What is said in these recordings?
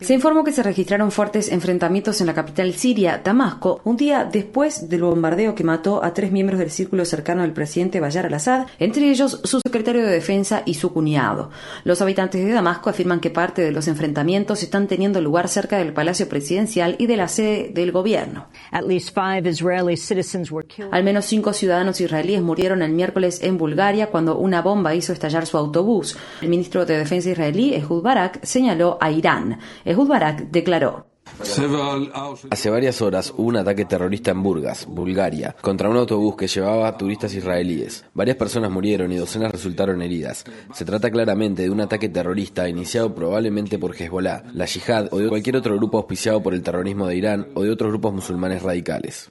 Se informó que se registraron fuertes enfrentamientos en la capital siria, Damasco, un día después del bombardeo que mató a tres miembros del círculo cercano del presidente Bayar al-Assad, entre ellos su secretario de defensa y su cuñado. Los habitantes de Damasco afirman que parte de los enfrentamientos están teniendo lugar cerca del palacio presidencial y de la sede del gobierno. Al menos cinco ciudadanos israelíes murieron el miércoles en Bulgaria cuando una bomba hizo estallar su autobús. El ministro de Defensa israelí, Ehud Barak, señaló a Irán. Ehud Barak declaró. Hace varias horas hubo un ataque terrorista en Burgas, Bulgaria, contra un autobús que llevaba turistas israelíes. Varias personas murieron y docenas resultaron heridas. Se trata claramente de un ataque terrorista iniciado probablemente por Hezbollah, la Yihad o de cualquier otro grupo auspiciado por el terrorismo de Irán o de otros grupos musulmanes radicales.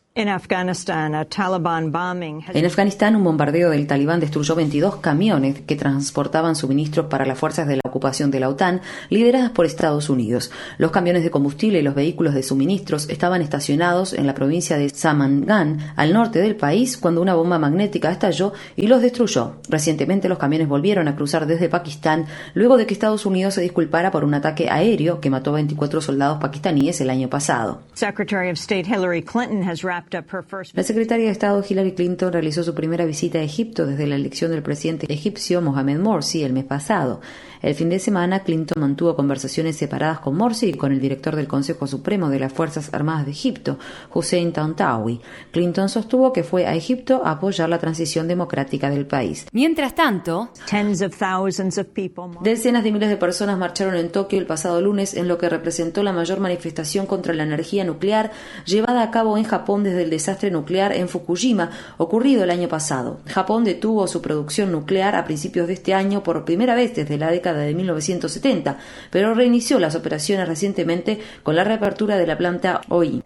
En Afganistán, un bombardeo del talibán destruyó 22 camiones que transportaban suministros para las fuerzas de la ocupación de la OTAN, lideradas por Estados Unidos. Los camiones de combustible y los vehículos de suministros estaban estacionados en la provincia de Samangan, al norte del país, cuando una bomba magnética estalló y los destruyó. Recientemente los camiones volvieron a cruzar desde Pakistán luego de que Estados Unidos se disculpara por un ataque aéreo que mató a 24 soldados pakistaníes el año pasado. La secretaria de Estado Hillary Clinton realizó su primera visita a Egipto desde la elección del presidente egipcio Mohamed Morsi el mes pasado. El fin de semana, Clinton mantuvo conversaciones separadas con Morsi y con el director del Consejo Supremo de las Fuerzas Armadas de Egipto, Hussein Tantawi. Clinton sostuvo que fue a Egipto a apoyar la transición democrática del país. Mientras tanto, decenas de miles de personas marcharon en Tokio el pasado lunes en lo que representó la mayor manifestación contra la energía nuclear llevada a cabo en Japón desde el desastre nuclear en Fukushima ocurrido el año pasado. Japón detuvo su producción nuclear a principios de este año por primera vez desde la década de 1970, pero reinició las operaciones recientemente con la reapertura de la planta hoy.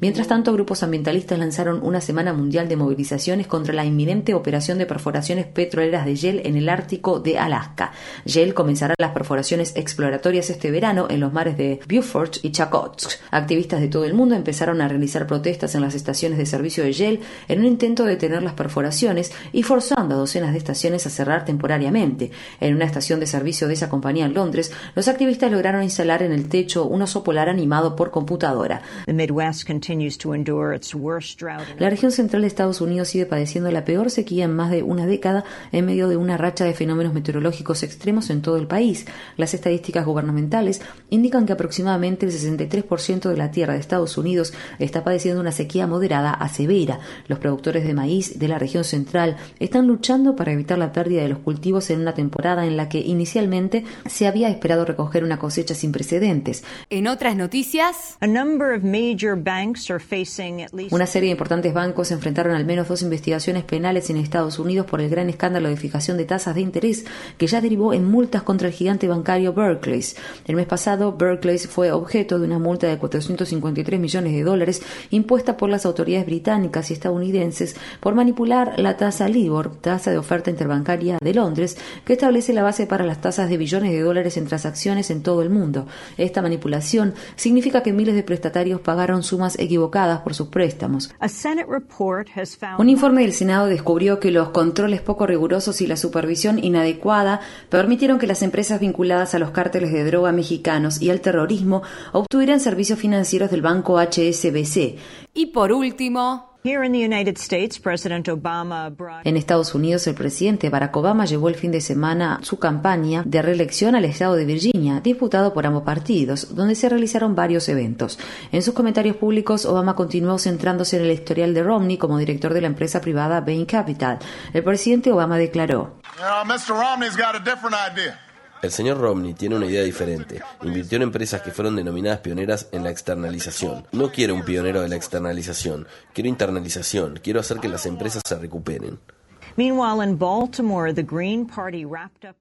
Mientras tanto, grupos ambientalistas lanzaron una semana mundial de movilizaciones contra la inminente operación de perforaciones petroleras de Shell en el Ártico de Alaska. Shell comenzará las perforaciones exploratorias este verano en los mares de Beaufort y Chakotsk. Activistas de todo el mundo empezaron a realizar protestas en las estaciones de servicio de Shell en un intento de detener las perforaciones y forzando a docenas de estaciones a cerrar temporariamente. En una estación de servicio de esa compañía en Londres, los activistas lograron instalar en el techo un oso polar animado por computadora. La región central de Estados Unidos sigue padeciendo la peor sequía en más de una década en medio de una racha de fenómenos meteorológicos extremos en todo el país. Las estadísticas gubernamentales indican que aproximadamente el 63% de la tierra de Estados Unidos está padeciendo una sequía moderada a severa. Los productores de maíz de la región central están luchando para evitar la pérdida de los cultivos en una temporada en la que inicialmente se había esperado recoger una cosecha sin precedentes. En otras noticias, una serie de importantes bancos enfrentaron al menos dos investigaciones penales en Estados Unidos por el gran escándalo de fijación de tasas de interés que ya derivó en multas contra el gigante bancario Barclays. El mes pasado, Barclays fue objeto de una multa de 453 millones de dólares impuesta por las autoridades británicas y estadounidenses por manipular la tasa LIBOR, tasa de oferta interbancaria de Londres, que establece la base para las tasas de billones de dólares en transacciones en todo el mundo. Esta manipulación significa que miles de prestatarios pagaron sumas equivocadas por sus préstamos. Un informe del Senado descubrió que los controles poco rigurosos y la supervisión inadecuada permitieron que las empresas vinculadas a los cárteles de droga mexicanos y al terrorismo obtuvieran servicios financieros del banco HSBC. Y por último, en Estados Unidos, el presidente Barack Obama llevó el fin de semana su campaña de reelección al estado de Virginia, disputado por ambos partidos, donde se realizaron varios eventos. En sus comentarios públicos, Obama continuó centrándose en el historial de Romney como director de la empresa privada Bain Capital. El presidente Obama declaró: el señor Romney tiene una idea diferente. Invirtió en empresas que fueron denominadas pioneras en la externalización. No quiero un pionero de la externalización, quiero internalización, quiero hacer que las empresas se recuperen.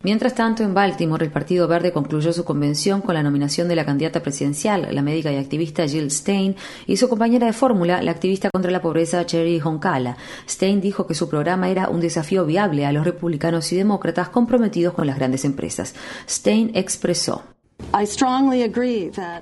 Mientras tanto, en Baltimore, el Partido Verde concluyó su convención con la nominación de la candidata presidencial, la médica y activista Jill Stein, y su compañera de fórmula, la activista contra la pobreza Cherry Honkala. Stein dijo que su programa era un desafío viable a los republicanos y demócratas comprometidos con las grandes empresas. Stein expresó.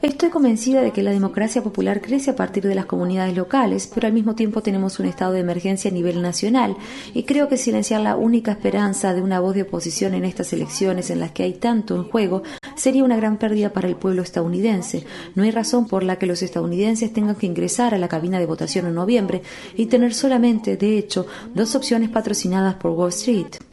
Estoy convencida de que la democracia popular crece a partir de las comunidades locales, pero al mismo tiempo tenemos un estado de emergencia a nivel nacional y creo que silenciar la única esperanza de una voz de oposición en estas elecciones en las que hay tanto en juego sería una gran pérdida para el pueblo estadounidense. No hay razón por la que los estadounidenses tengan que ingresar a la cabina de votación en noviembre y tener solamente, de hecho, dos opciones patrocinadas por Wall Street.